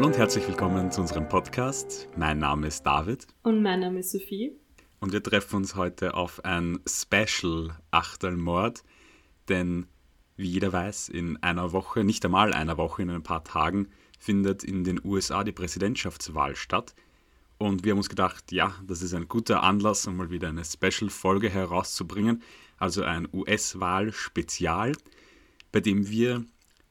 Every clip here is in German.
Hallo und herzlich willkommen zu unserem Podcast. Mein Name ist David. Und mein Name ist Sophie. Und wir treffen uns heute auf ein Special Achtelmord, denn wie jeder weiß, in einer Woche, nicht einmal einer Woche, in ein paar Tagen findet in den USA die Präsidentschaftswahl statt. Und wir haben uns gedacht, ja, das ist ein guter Anlass, um mal wieder eine Special-Folge herauszubringen, also ein US-Wahl-Spezial, bei dem wir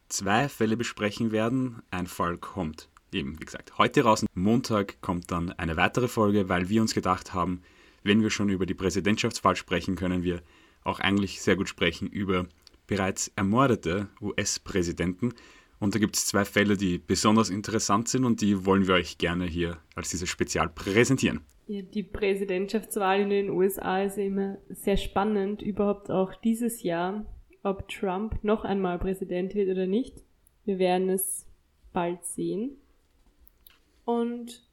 zwei Fälle besprechen werden. Ein Fall kommt eben, wie gesagt, heute raus. Montag kommt dann eine weitere Folge, weil wir uns gedacht haben, wenn wir schon über die Präsidentschaftswahl sprechen, können wir auch eigentlich sehr gut sprechen über bereits ermordete US-Präsidenten. Und da gibt es zwei Fälle, die besonders interessant sind und die wollen wir euch gerne hier als dieses Spezial präsentieren. Ja, die Präsidentschaftswahl in den USA ist ja immer sehr spannend, überhaupt auch dieses Jahr, ob Trump noch einmal Präsident wird oder nicht. Wir werden es bald sehen. Und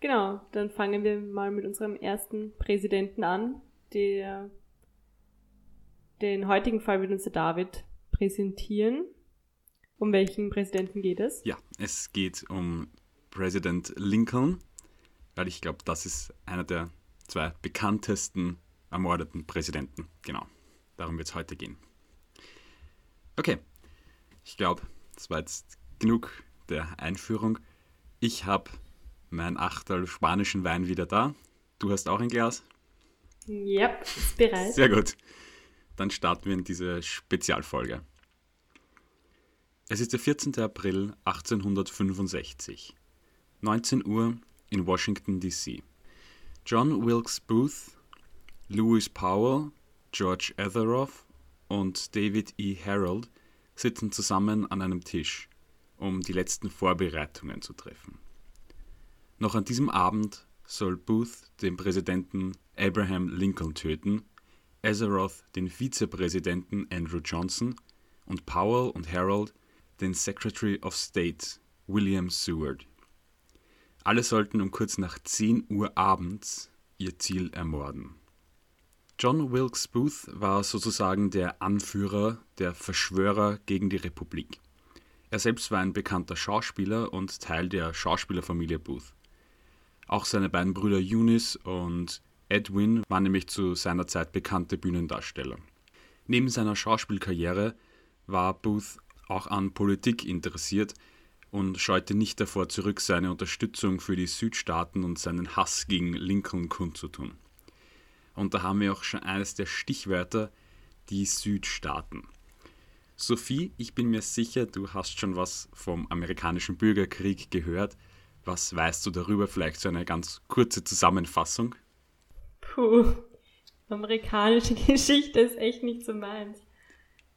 genau, dann fangen wir mal mit unserem ersten Präsidenten an, der den heutigen Fall wird uns der David präsentieren. Um welchen Präsidenten geht es? Ja, es geht um Präsident Lincoln, weil ich glaube, das ist einer der zwei bekanntesten ermordeten Präsidenten. Genau, darum wird es heute gehen. Okay, ich glaube, das war jetzt genug der Einführung. Ich habe mein Achtel spanischen Wein wieder da. Du hast auch ein Glas? Ja, ist bereit. Sehr gut. Dann starten wir in diese Spezialfolge. Es ist der 14. April 1865. 19 Uhr in Washington, D.C. John Wilkes Booth, Lewis Powell, George Etheroff und David E. Harold sitzen zusammen an einem Tisch, um die letzten Vorbereitungen zu treffen. Noch an diesem Abend soll Booth den Präsidenten Abraham Lincoln töten, Azeroth den Vizepräsidenten Andrew Johnson und Powell und Harold den Secretary of State William Seward. Alle sollten um kurz nach 10 Uhr abends ihr Ziel ermorden. John Wilkes Booth war sozusagen der Anführer der Verschwörer gegen die Republik. Er selbst war ein bekannter Schauspieler und Teil der Schauspielerfamilie Booth. Auch seine beiden Brüder Eunice und Edwin waren nämlich zu seiner Zeit bekannte Bühnendarsteller. Neben seiner Schauspielkarriere war Booth auch an Politik interessiert und scheute nicht davor zurück, seine Unterstützung für die Südstaaten und seinen Hass gegen Lincoln kundzutun. Und da haben wir auch schon eines der Stichwörter, die Südstaaten. Sophie, ich bin mir sicher, du hast schon was vom amerikanischen Bürgerkrieg gehört. Was weißt du darüber? Vielleicht so eine ganz kurze Zusammenfassung. Puh, amerikanische Geschichte ist echt nicht so meins.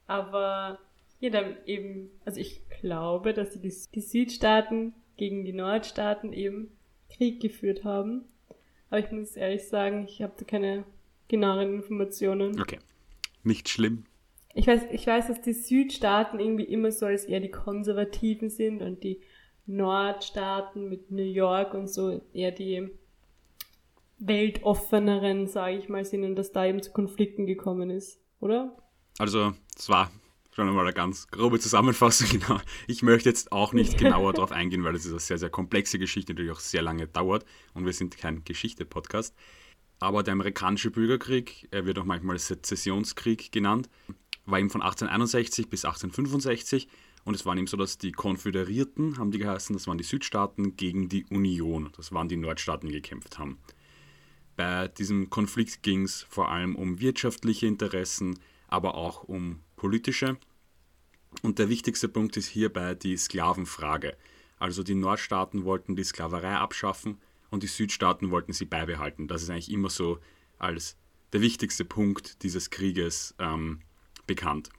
Aber ja, dann eben, also ich glaube, dass die, die Südstaaten gegen die Nordstaaten eben Krieg geführt haben. Aber ich muss ehrlich sagen, ich habe da keine genaueren Informationen. Okay. Nicht schlimm. Ich weiß, ich weiß, dass die Südstaaten irgendwie immer so als eher die Konservativen sind und die Nordstaaten mit New York und so eher die weltoffeneren, sage ich mal, sind und dass da eben zu Konflikten gekommen ist, oder? Also, es war schon einmal eine ganz grobe Zusammenfassung, genau. Ich möchte jetzt auch nicht genauer darauf eingehen, weil es ist eine sehr, sehr komplexe Geschichte, die natürlich auch sehr lange dauert und wir sind kein Geschichte-Podcast. Aber der amerikanische Bürgerkrieg, er wird auch manchmal Sezessionskrieg genannt, war eben von 1861 bis 1865 und es war eben so, dass die Konföderierten, haben die geheißen, das waren die Südstaaten gegen die Union, das waren die Nordstaaten, die gekämpft haben. Bei diesem Konflikt ging es vor allem um wirtschaftliche Interessen, aber auch um politische. Und der wichtigste Punkt ist hierbei die Sklavenfrage. Also die Nordstaaten wollten die Sklaverei abschaffen und die Südstaaten wollten sie beibehalten. Das ist eigentlich immer so als der wichtigste Punkt dieses Krieges ähm, bekannt.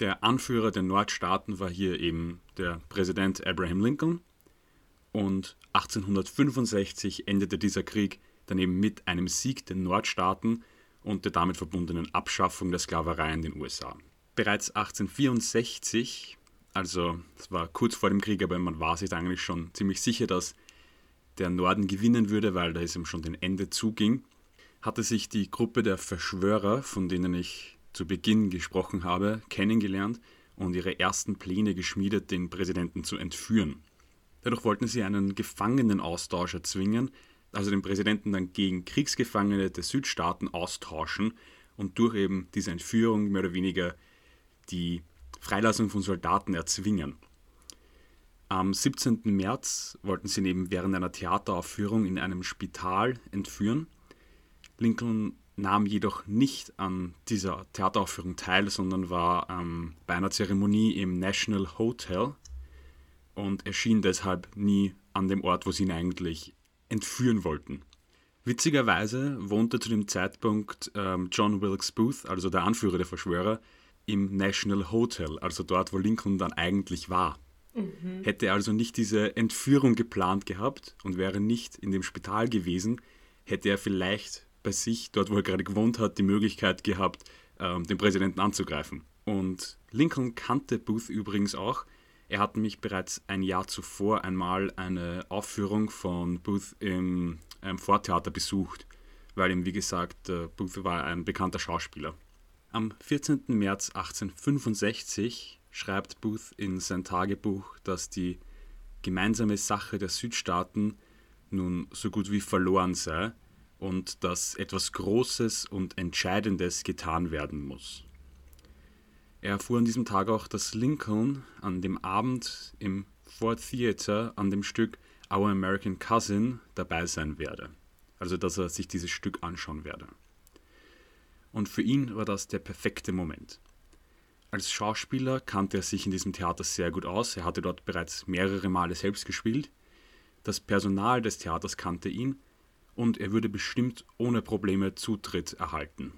Der Anführer der Nordstaaten war hier eben der Präsident Abraham Lincoln und 1865 endete dieser Krieg daneben mit einem Sieg der Nordstaaten und der damit verbundenen Abschaffung der Sklaverei in den USA. Bereits 1864, also es war kurz vor dem Krieg, aber man war sich eigentlich schon ziemlich sicher, dass der Norden gewinnen würde, weil da es ihm schon dem Ende zuging, hatte sich die Gruppe der Verschwörer, von denen ich zu Beginn gesprochen habe, kennengelernt und ihre ersten Pläne geschmiedet, den Präsidenten zu entführen. Dadurch wollten sie einen Gefangenenaustausch erzwingen, also den Präsidenten dann gegen Kriegsgefangene der Südstaaten austauschen und durch eben diese Entführung mehr oder weniger die Freilassung von Soldaten erzwingen. Am 17. März wollten sie neben während einer Theateraufführung in einem Spital entführen. Lincoln nahm jedoch nicht an dieser Theateraufführung teil, sondern war ähm, bei einer Zeremonie im National Hotel und erschien deshalb nie an dem Ort, wo sie ihn eigentlich entführen wollten. Witzigerweise wohnte zu dem Zeitpunkt ähm, John Wilkes Booth, also der Anführer der Verschwörer, im National Hotel, also dort, wo Lincoln dann eigentlich war. Mhm. Hätte er also nicht diese Entführung geplant gehabt und wäre nicht in dem Spital gewesen, hätte er vielleicht bei sich, dort wo er gerade gewohnt hat, die Möglichkeit gehabt, ähm, den Präsidenten anzugreifen. Und Lincoln kannte Booth übrigens auch. Er hat nämlich bereits ein Jahr zuvor einmal eine Aufführung von Booth im ähm, Vortheater besucht, weil ihm, wie gesagt, äh, Booth war ein bekannter Schauspieler. Am 14. März 1865 schreibt Booth in sein Tagebuch, dass die gemeinsame Sache der Südstaaten nun so gut wie verloren sei und dass etwas Großes und Entscheidendes getan werden muss. Er erfuhr an diesem Tag auch, dass Lincoln an dem Abend im Ford Theater an dem Stück Our American Cousin dabei sein werde. Also dass er sich dieses Stück anschauen werde und für ihn war das der perfekte Moment. Als Schauspieler kannte er sich in diesem Theater sehr gut aus, er hatte dort bereits mehrere Male selbst gespielt, das Personal des Theaters kannte ihn und er würde bestimmt ohne Probleme Zutritt erhalten.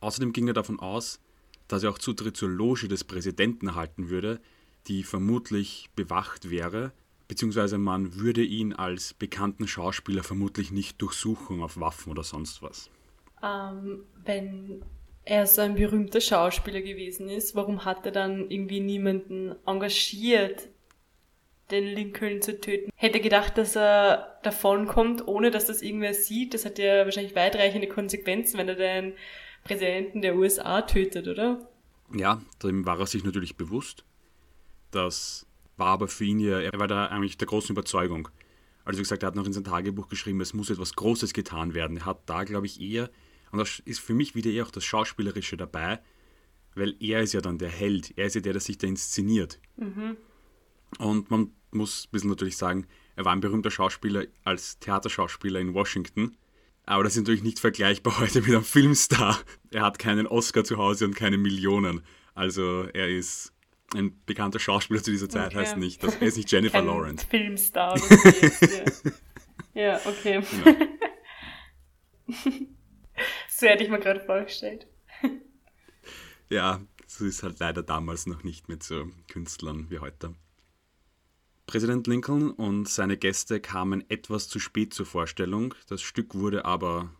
Außerdem ging er davon aus, dass er auch Zutritt zur Loge des Präsidenten erhalten würde, die vermutlich bewacht wäre, beziehungsweise man würde ihn als bekannten Schauspieler vermutlich nicht durchsuchen auf Waffen oder sonst was ähm, wenn er so ein berühmter Schauspieler gewesen ist, warum hat er dann irgendwie niemanden engagiert, den Lincoln zu töten? Hätte gedacht, dass er davonkommt, ohne dass das irgendwer sieht. Das hat ja wahrscheinlich weitreichende Konsequenzen, wenn er den Präsidenten der USA tötet, oder? Ja, dem war er sich natürlich bewusst. Das war aber für ihn ja, er war da eigentlich der großen Überzeugung. Also wie gesagt, er hat noch in sein Tagebuch geschrieben, es muss etwas Großes getan werden. Er hat da, glaube ich, eher und das ist für mich wieder eher auch das Schauspielerische dabei, weil er ist ja dann der Held, er ist ja der, der sich da inszeniert. Mhm. Und man muss bisschen natürlich sagen, er war ein berühmter Schauspieler als Theaterschauspieler in Washington. Aber das ist natürlich nicht vergleichbar heute mit einem Filmstar. Er hat keinen Oscar zu Hause und keine Millionen. Also er ist ein bekannter Schauspieler zu dieser Zeit, okay. heißt nicht, dass er ist nicht Jennifer Kein Lawrence. Filmstar. ja. ja, okay. Genau. So hätte ich mir gerade vorgestellt. ja, so ist halt leider damals noch nicht mit so Künstlern wie heute. Präsident Lincoln und seine Gäste kamen etwas zu spät zur Vorstellung. Das Stück wurde aber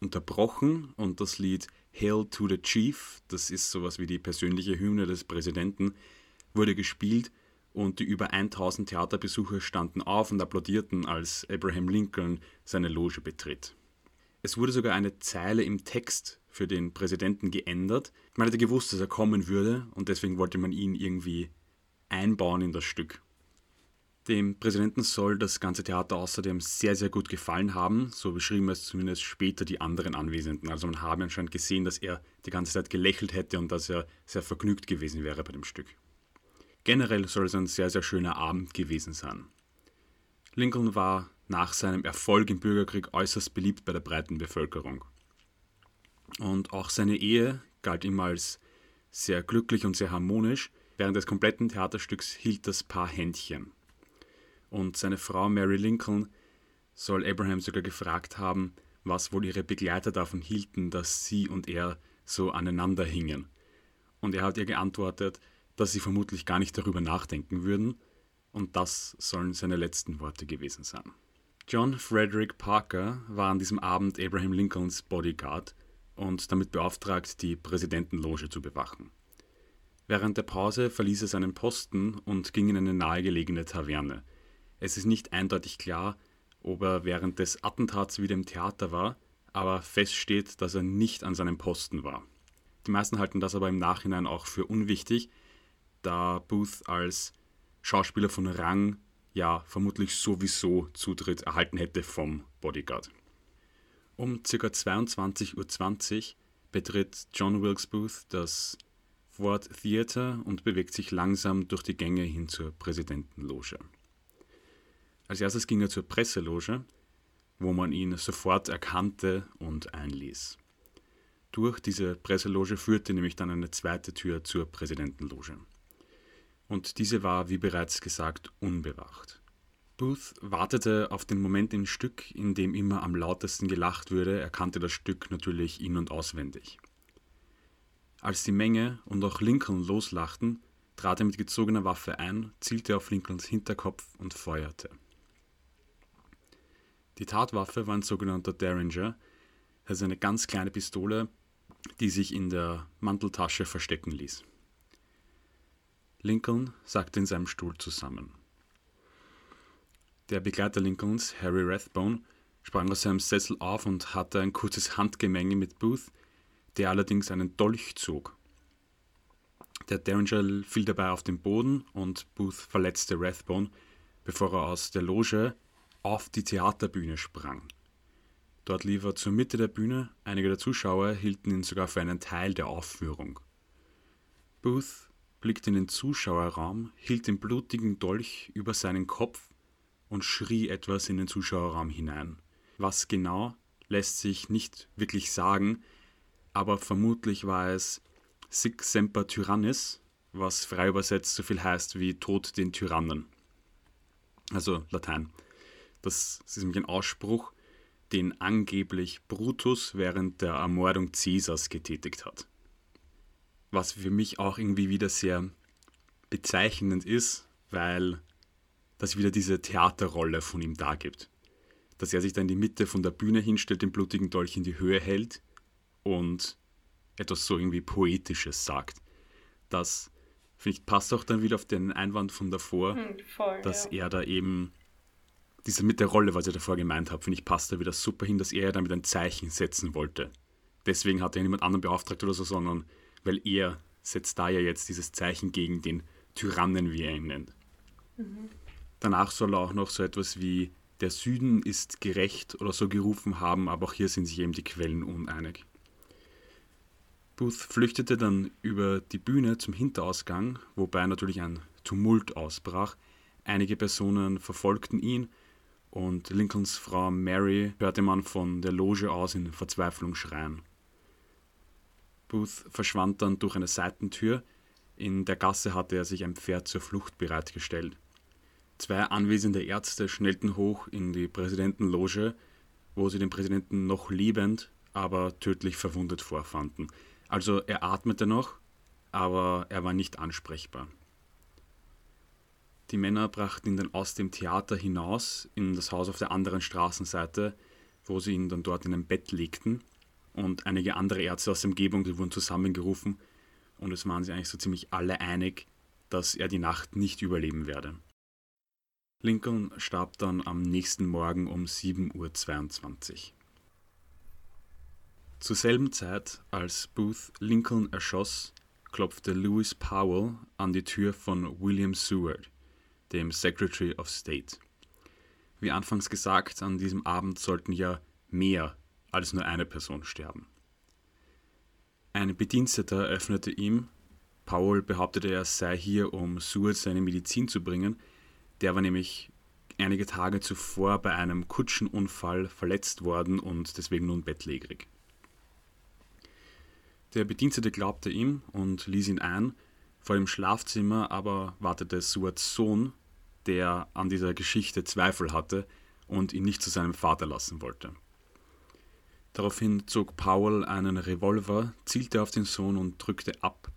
unterbrochen und das Lied Hail to the Chief, das ist sowas wie die persönliche Hymne des Präsidenten, wurde gespielt und die über 1000 Theaterbesucher standen auf und applaudierten, als Abraham Lincoln seine Loge betritt. Es wurde sogar eine Zeile im Text für den Präsidenten geändert. Man hatte gewusst, dass er kommen würde und deswegen wollte man ihn irgendwie einbauen in das Stück. Dem Präsidenten soll das ganze Theater außerdem sehr, sehr gut gefallen haben. So beschrieben es zumindest später die anderen Anwesenden. Also man habe anscheinend gesehen, dass er die ganze Zeit gelächelt hätte und dass er sehr vergnügt gewesen wäre bei dem Stück. Generell soll es ein sehr, sehr schöner Abend gewesen sein. Lincoln war nach seinem Erfolg im Bürgerkrieg äußerst beliebt bei der breiten Bevölkerung. Und auch seine Ehe galt ihm als sehr glücklich und sehr harmonisch. Während des kompletten Theaterstücks hielt das Paar Händchen. Und seine Frau Mary Lincoln soll Abraham sogar gefragt haben, was wohl ihre Begleiter davon hielten, dass sie und er so aneinander hingen. Und er hat ihr geantwortet, dass sie vermutlich gar nicht darüber nachdenken würden, und das sollen seine letzten Worte gewesen sein. John Frederick Parker war an diesem Abend Abraham Lincolns Bodyguard und damit beauftragt, die Präsidentenloge zu bewachen. Während der Pause verließ er seinen Posten und ging in eine nahegelegene Taverne. Es ist nicht eindeutig klar, ob er während des Attentats wieder im Theater war, aber fest steht, dass er nicht an seinem Posten war. Die meisten halten das aber im Nachhinein auch für unwichtig, da Booth als Schauspieler von Rang ja vermutlich sowieso Zutritt erhalten hätte vom Bodyguard. Um ca. 22.20 Uhr betritt John Wilkes Booth das Ward Theater und bewegt sich langsam durch die Gänge hin zur Präsidentenloge. Als erstes ging er zur Presseloge, wo man ihn sofort erkannte und einließ. Durch diese Presseloge führte nämlich dann eine zweite Tür zur Präsidentenloge. Und diese war, wie bereits gesagt, unbewacht. Booth wartete auf den Moment im Stück, in dem immer am lautesten gelacht würde, er kannte das Stück natürlich in- und auswendig. Als die Menge und auch Lincoln loslachten, trat er mit gezogener Waffe ein, zielte auf Lincolns Hinterkopf und feuerte. Die Tatwaffe war ein sogenannter Derringer, also eine ganz kleine Pistole, die sich in der Manteltasche verstecken ließ. Lincoln sackte in seinem Stuhl zusammen. Der Begleiter Lincolns, Harry Rathbone, sprang aus seinem Sessel auf und hatte ein kurzes Handgemenge mit Booth, der allerdings einen Dolch zog. Der Derringer fiel dabei auf den Boden und Booth verletzte Rathbone, bevor er aus der Loge auf die Theaterbühne sprang. Dort lief er zur Mitte der Bühne, einige der Zuschauer hielten ihn sogar für einen Teil der Aufführung. Booth blickte in den Zuschauerraum, hielt den blutigen Dolch über seinen Kopf und schrie etwas in den Zuschauerraum hinein. Was genau, lässt sich nicht wirklich sagen, aber vermutlich war es Sic Semper Tyrannis, was frei übersetzt so viel heißt wie Tod den Tyrannen. Also Latein. Das ist nämlich ein Ausspruch, den angeblich Brutus während der Ermordung Caesars getätigt hat. Was für mich auch irgendwie wieder sehr bezeichnend ist, weil das wieder diese Theaterrolle von ihm dargibt. Dass er sich dann in die Mitte von der Bühne hinstellt, den blutigen Dolch in die Höhe hält und etwas so irgendwie Poetisches sagt. Das, finde ich, passt auch dann wieder auf den Einwand von davor, hm, voll, dass ja. er da eben, diese mit der Rolle, was ich davor gemeint habe, finde ich, passt da wieder super hin, dass er damit ein Zeichen setzen wollte. Deswegen hat er niemand anderen beauftragt oder so, sondern weil er setzt da ja jetzt dieses Zeichen gegen den Tyrannen, wie er ihn nennt. Mhm. Danach soll er auch noch so etwas wie der Süden ist gerecht oder so gerufen haben, aber auch hier sind sich eben die Quellen uneinig. Booth flüchtete dann über die Bühne zum Hinterausgang, wobei natürlich ein Tumult ausbrach. Einige Personen verfolgten ihn und Lincolns Frau Mary hörte man von der Loge aus in Verzweiflung schreien. Booth verschwand dann durch eine Seitentür. In der Gasse hatte er sich ein Pferd zur Flucht bereitgestellt. Zwei anwesende Ärzte schnellten hoch in die Präsidentenloge, wo sie den Präsidenten noch lebend, aber tödlich verwundet vorfanden. Also er atmete noch, aber er war nicht ansprechbar. Die Männer brachten ihn dann aus dem Theater hinaus in das Haus auf der anderen Straßenseite, wo sie ihn dann dort in ein Bett legten. Und einige andere Ärzte aus der Umgebung, wurden zusammengerufen und es waren sich eigentlich so ziemlich alle einig, dass er die Nacht nicht überleben werde. Lincoln starb dann am nächsten Morgen um 7.22 Uhr. Zur selben Zeit, als Booth Lincoln erschoss, klopfte Lewis Powell an die Tür von William Seward, dem Secretary of State. Wie anfangs gesagt, an diesem Abend sollten ja mehr als nur eine Person sterben. Ein Bediensteter öffnete ihm, Powell behauptete, er sei hier, um Seward seine Medizin zu bringen, der war nämlich einige Tage zuvor bei einem Kutschenunfall verletzt worden und deswegen nun bettlägerig. Der Bedienstete glaubte ihm und ließ ihn ein. Vor dem Schlafzimmer aber wartete Suarts Sohn, der an dieser Geschichte Zweifel hatte und ihn nicht zu seinem Vater lassen wollte. Daraufhin zog Powell einen Revolver, zielte auf den Sohn und drückte ab.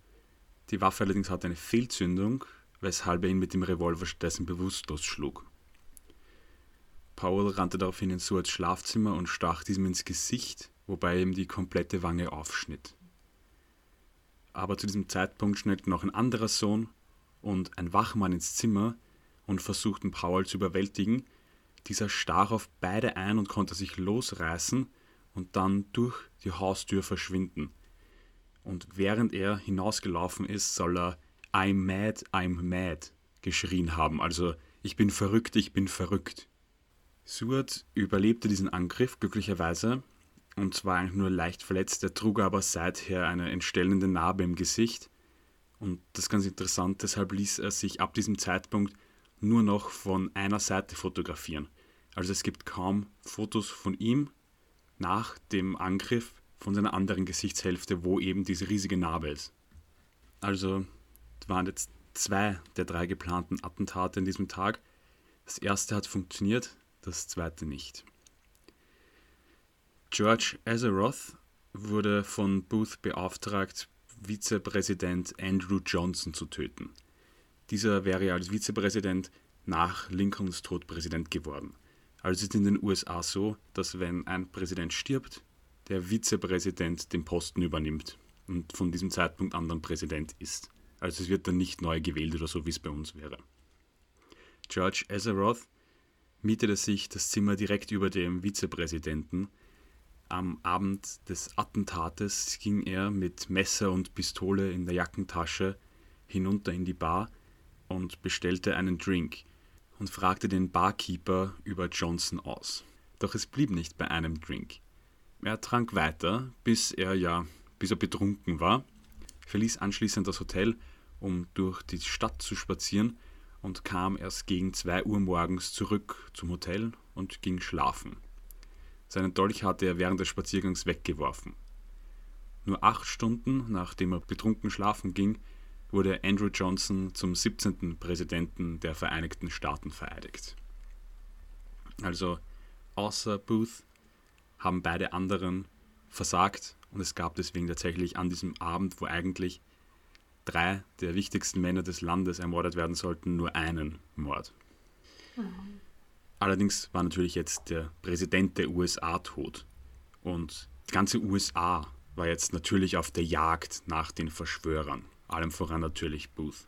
Die Waffe allerdings hatte eine Fehlzündung, weshalb er ihn mit dem Revolver stattdessen bewusstlos schlug. Powell rannte daraufhin in Suarts Schlafzimmer und stach diesem ins Gesicht, wobei ihm die komplette Wange aufschnitt aber zu diesem Zeitpunkt schnellte noch ein anderer Sohn und ein Wachmann ins Zimmer und versuchten Paul zu überwältigen. Dieser stach auf beide ein und konnte sich losreißen und dann durch die Haustür verschwinden. Und während er hinausgelaufen ist, soll er I'm mad, I'm mad geschrien haben. Also ich bin verrückt, ich bin verrückt. Seward überlebte diesen Angriff glücklicherweise und zwar eigentlich nur leicht verletzt. Er trug aber seither eine entstellende Narbe im Gesicht. Und das ist ganz interessant, deshalb ließ er sich ab diesem Zeitpunkt nur noch von einer Seite fotografieren. Also es gibt kaum Fotos von ihm nach dem Angriff von seiner anderen Gesichtshälfte, wo eben diese riesige Narbe ist. Also waren jetzt zwei der drei geplanten Attentate in diesem Tag. Das erste hat funktioniert, das zweite nicht. George Azeroth wurde von Booth beauftragt, Vizepräsident Andrew Johnson zu töten. Dieser wäre als Vizepräsident nach Lincolns Tod Präsident geworden. Also ist es in den USA so, dass wenn ein Präsident stirbt, der Vizepräsident den Posten übernimmt und von diesem Zeitpunkt an dann Präsident ist. Also es wird dann nicht neu gewählt oder so, wie es bei uns wäre. George Azeroth mietete sich das Zimmer direkt über dem Vizepräsidenten. Am Abend des Attentates ging er mit Messer und Pistole in der Jackentasche hinunter in die Bar und bestellte einen Drink und fragte den Barkeeper über Johnson aus. Doch es blieb nicht bei einem Drink. Er trank weiter, bis er ja, bis er betrunken war, verließ anschließend das Hotel, um durch die Stadt zu spazieren und kam erst gegen 2 Uhr morgens zurück zum Hotel und ging schlafen. Seinen Dolch hatte er während des Spaziergangs weggeworfen. Nur acht Stunden nachdem er betrunken schlafen ging, wurde Andrew Johnson zum 17. Präsidenten der Vereinigten Staaten vereidigt. Also außer Booth haben beide anderen versagt und es gab deswegen tatsächlich an diesem Abend, wo eigentlich drei der wichtigsten Männer des Landes ermordet werden sollten, nur einen Mord. Mhm. Allerdings war natürlich jetzt der Präsident der USA tot und die ganze USA war jetzt natürlich auf der Jagd nach den Verschwörern. Allem voran natürlich Booth.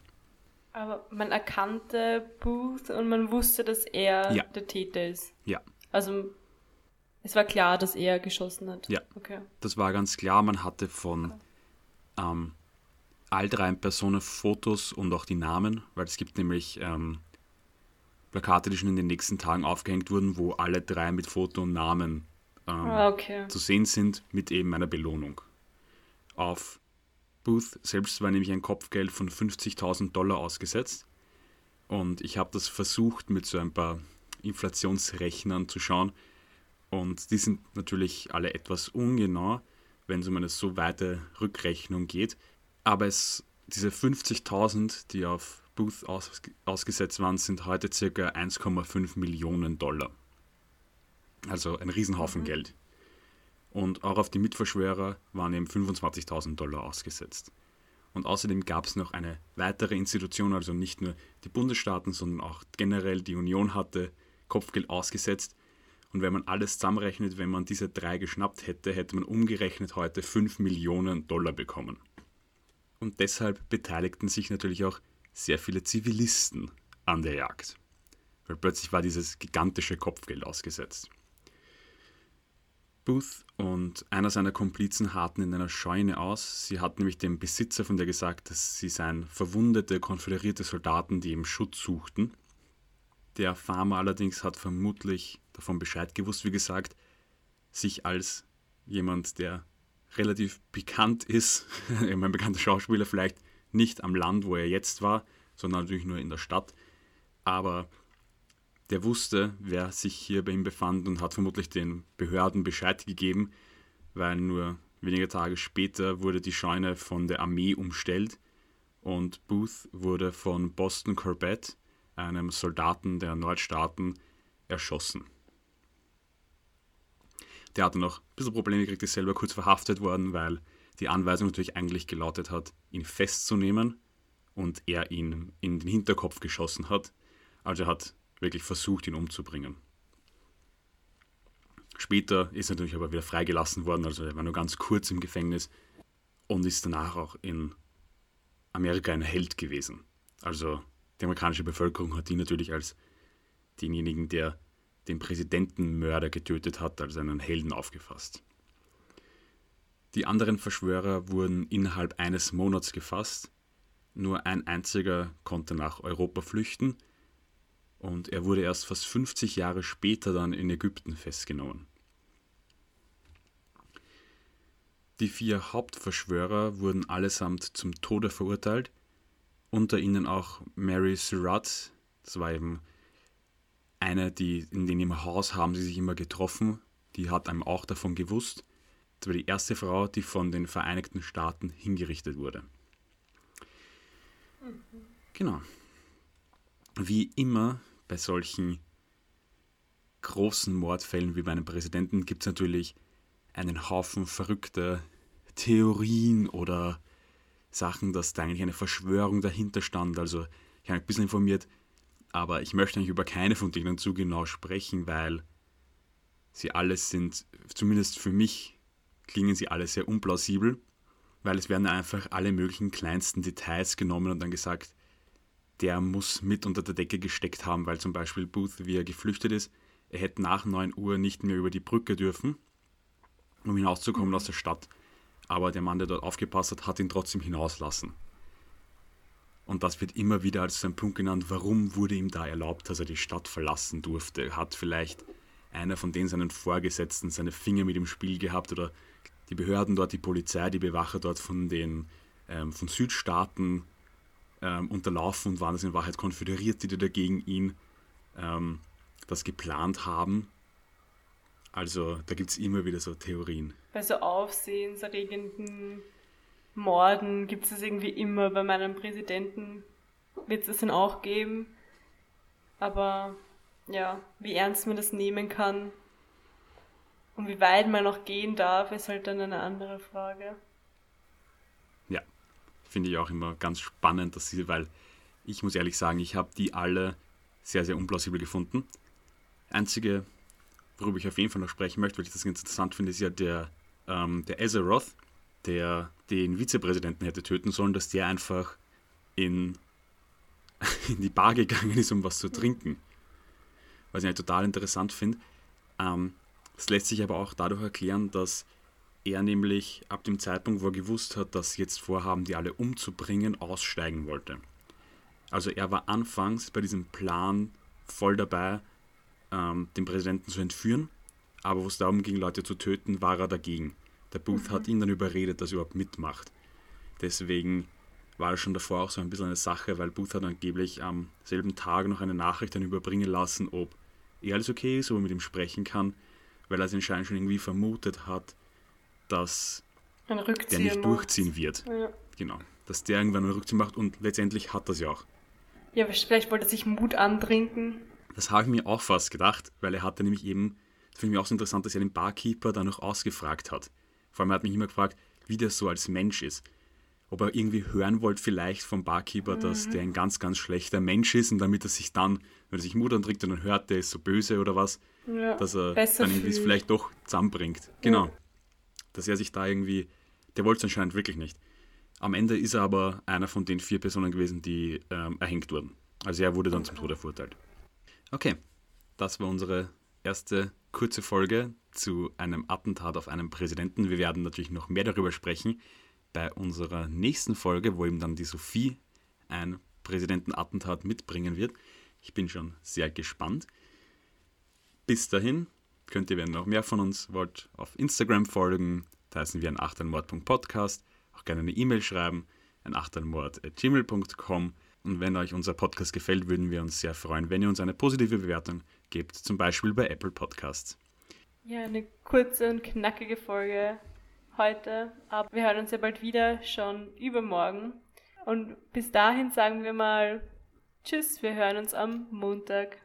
Aber man erkannte Booth und man wusste, dass er ja. der Täter ist. Ja. Also es war klar, dass er geschossen hat. Ja. Okay. Das war ganz klar. Man hatte von okay. ähm, all drei Personen Fotos und auch die Namen, weil es gibt nämlich ähm, Plakate, die schon in den nächsten Tagen aufgehängt wurden, wo alle drei mit Foto und Namen ähm, ah, okay. zu sehen sind, mit eben einer Belohnung. Auf Booth selbst war nämlich ein Kopfgeld von 50.000 Dollar ausgesetzt. Und ich habe das versucht mit so ein paar Inflationsrechnern zu schauen. Und die sind natürlich alle etwas ungenau, wenn es um eine so weite Rückrechnung geht. Aber es, diese 50.000, die auf Booth aus, ausgesetzt waren, sind heute ca. 1,5 Millionen Dollar. Also ein Riesenhaufen mhm. Geld. Und auch auf die Mitverschwörer waren eben 25.000 Dollar ausgesetzt. Und außerdem gab es noch eine weitere Institution, also nicht nur die Bundesstaaten, sondern auch generell die Union hatte Kopfgeld ausgesetzt. Und wenn man alles zusammenrechnet, wenn man diese drei geschnappt hätte, hätte man umgerechnet heute 5 Millionen Dollar bekommen. Und deshalb beteiligten sich natürlich auch sehr viele Zivilisten an der Jagd. Weil plötzlich war dieses gigantische Kopfgeld ausgesetzt. Booth und einer seiner Komplizen harten in einer Scheune aus. Sie hat nämlich dem Besitzer von der gesagt, dass sie seien verwundete, konföderierte Soldaten, die ihm Schutz suchten. Der Farmer allerdings hat vermutlich davon Bescheid gewusst, wie gesagt, sich als jemand, der relativ bekannt ist, ein bekannter Schauspieler vielleicht nicht am Land, wo er jetzt war, sondern natürlich nur in der Stadt, aber der wusste, wer sich hier bei ihm befand und hat vermutlich den Behörden Bescheid gegeben, weil nur wenige Tage später wurde die Scheune von der Armee umstellt und Booth wurde von Boston Corbett, einem Soldaten der Nordstaaten, erschossen. Der hatte noch ein bisschen Probleme gekriegt, ist selber kurz verhaftet worden, weil die Anweisung natürlich eigentlich gelautet hat, ihn festzunehmen und er ihn in den Hinterkopf geschossen hat. Also hat wirklich versucht, ihn umzubringen. Später ist er natürlich aber wieder freigelassen worden, also er war nur ganz kurz im Gefängnis und ist danach auch in Amerika ein Held gewesen. Also die amerikanische Bevölkerung hat ihn natürlich als denjenigen, der den Präsidentenmörder getötet hat, als einen Helden aufgefasst. Die anderen Verschwörer wurden innerhalb eines Monats gefasst. Nur ein einziger konnte nach Europa flüchten und er wurde erst fast 50 Jahre später dann in Ägypten festgenommen. Die vier Hauptverschwörer wurden allesamt zum Tode verurteilt, unter ihnen auch Mary Surratt, das war eben eine, die in dem Haus haben sie sich immer getroffen, die hat einem auch davon gewusst. Das war die erste Frau, die von den Vereinigten Staaten hingerichtet wurde. Mhm. Genau. Wie immer bei solchen großen Mordfällen wie bei einem Präsidenten gibt es natürlich einen Haufen verrückter Theorien oder Sachen, dass da eigentlich eine Verschwörung dahinter stand. Also ich habe ein bisschen informiert, aber ich möchte eigentlich über keine von denen zu genau sprechen, weil sie alles sind, zumindest für mich, klingen sie alle sehr unplausibel, weil es werden einfach alle möglichen kleinsten Details genommen und dann gesagt, der muss mit unter der Decke gesteckt haben, weil zum Beispiel Booth, wie er geflüchtet ist, er hätte nach 9 Uhr nicht mehr über die Brücke dürfen, um hinauszukommen mhm. aus der Stadt. Aber der Mann, der dort aufgepasst hat, hat ihn trotzdem hinauslassen. Und das wird immer wieder als ein Punkt genannt, warum wurde ihm da erlaubt, dass er die Stadt verlassen durfte. Hat vielleicht einer von denen seinen Vorgesetzten seine Finger mit im Spiel gehabt oder die Behörden dort, die Polizei, die Bewacher dort von den ähm, von Südstaaten ähm, unterlaufen und waren es in Wahrheit Konföderierte, die dagegen ihn ähm, das geplant haben. Also da gibt es immer wieder so Theorien. Bei so aufsehenserregenden Morden gibt es irgendwie immer. Bei meinem Präsidenten wird es es dann auch geben. Aber ja, wie ernst man das nehmen kann und wie weit man noch gehen darf, ist halt dann eine andere Frage. Finde ich auch immer ganz spannend, dass sie, weil ich muss ehrlich sagen, ich habe die alle sehr, sehr unplausibel gefunden. Einzige, worüber ich auf jeden Fall noch sprechen möchte, weil ich das ganz interessant finde, ist ja der, ähm, der Azeroth, der den Vizepräsidenten hätte töten sollen, dass der einfach in, in die Bar gegangen ist, um was zu trinken. Was ich halt total interessant finde. Ähm, das lässt sich aber auch dadurch erklären, dass er nämlich ab dem Zeitpunkt, wo er gewusst hat, dass sie jetzt vorhaben, die alle umzubringen, aussteigen wollte. Also er war anfangs bei diesem Plan voll dabei, ähm, den Präsidenten zu entführen, aber wo es darum ging, Leute zu töten, war er dagegen. Der Booth mhm. hat ihn dann überredet, dass er überhaupt mitmacht. Deswegen war das schon davor auch so ein bisschen eine Sache, weil Booth hat angeblich am selben Tag noch eine Nachricht dann überbringen lassen, ob er alles okay ist, ob er mit ihm sprechen kann, weil er es anscheinend schon irgendwie vermutet hat, dass der nicht macht. durchziehen wird. Ja. Genau. Dass der irgendwann einen Rückzieher macht und letztendlich hat das ja auch. Ja, vielleicht wollte er sich Mut antrinken. Das habe ich mir auch fast gedacht, weil er hatte nämlich eben, das finde ich auch so interessant, dass er den Barkeeper dann noch ausgefragt hat. Vor allem hat mich immer gefragt, wie der so als Mensch ist. Ob er irgendwie hören wollte, vielleicht vom Barkeeper, mhm. dass der ein ganz, ganz schlechter Mensch ist und damit er sich dann, wenn er sich Mut antrinkt und dann hört, der ist so böse oder was, ja, dass er dann irgendwie es vielleicht doch zusammenbringt. Genau. Ja. Dass er sich da irgendwie, der wollte es anscheinend wirklich nicht. Am Ende ist er aber einer von den vier Personen gewesen, die ähm, erhängt wurden. Also er wurde dann zum Tode verurteilt. Okay, das war unsere erste kurze Folge zu einem Attentat auf einen Präsidenten. Wir werden natürlich noch mehr darüber sprechen bei unserer nächsten Folge, wo eben dann die Sophie ein Präsidentenattentat mitbringen wird. Ich bin schon sehr gespannt. Bis dahin könnt ihr, wenn ihr noch mehr von uns wollt, auf Instagram folgen. Da heißen wir ein achtelmord.podcast. Auch gerne eine E-Mail schreiben, ein achtelmord.gmail.com. Und wenn euch unser Podcast gefällt, würden wir uns sehr freuen, wenn ihr uns eine positive Bewertung gebt, zum Beispiel bei Apple Podcasts. Ja, eine kurze und knackige Folge heute, aber wir hören uns ja bald wieder, schon übermorgen. Und bis dahin sagen wir mal Tschüss, wir hören uns am Montag.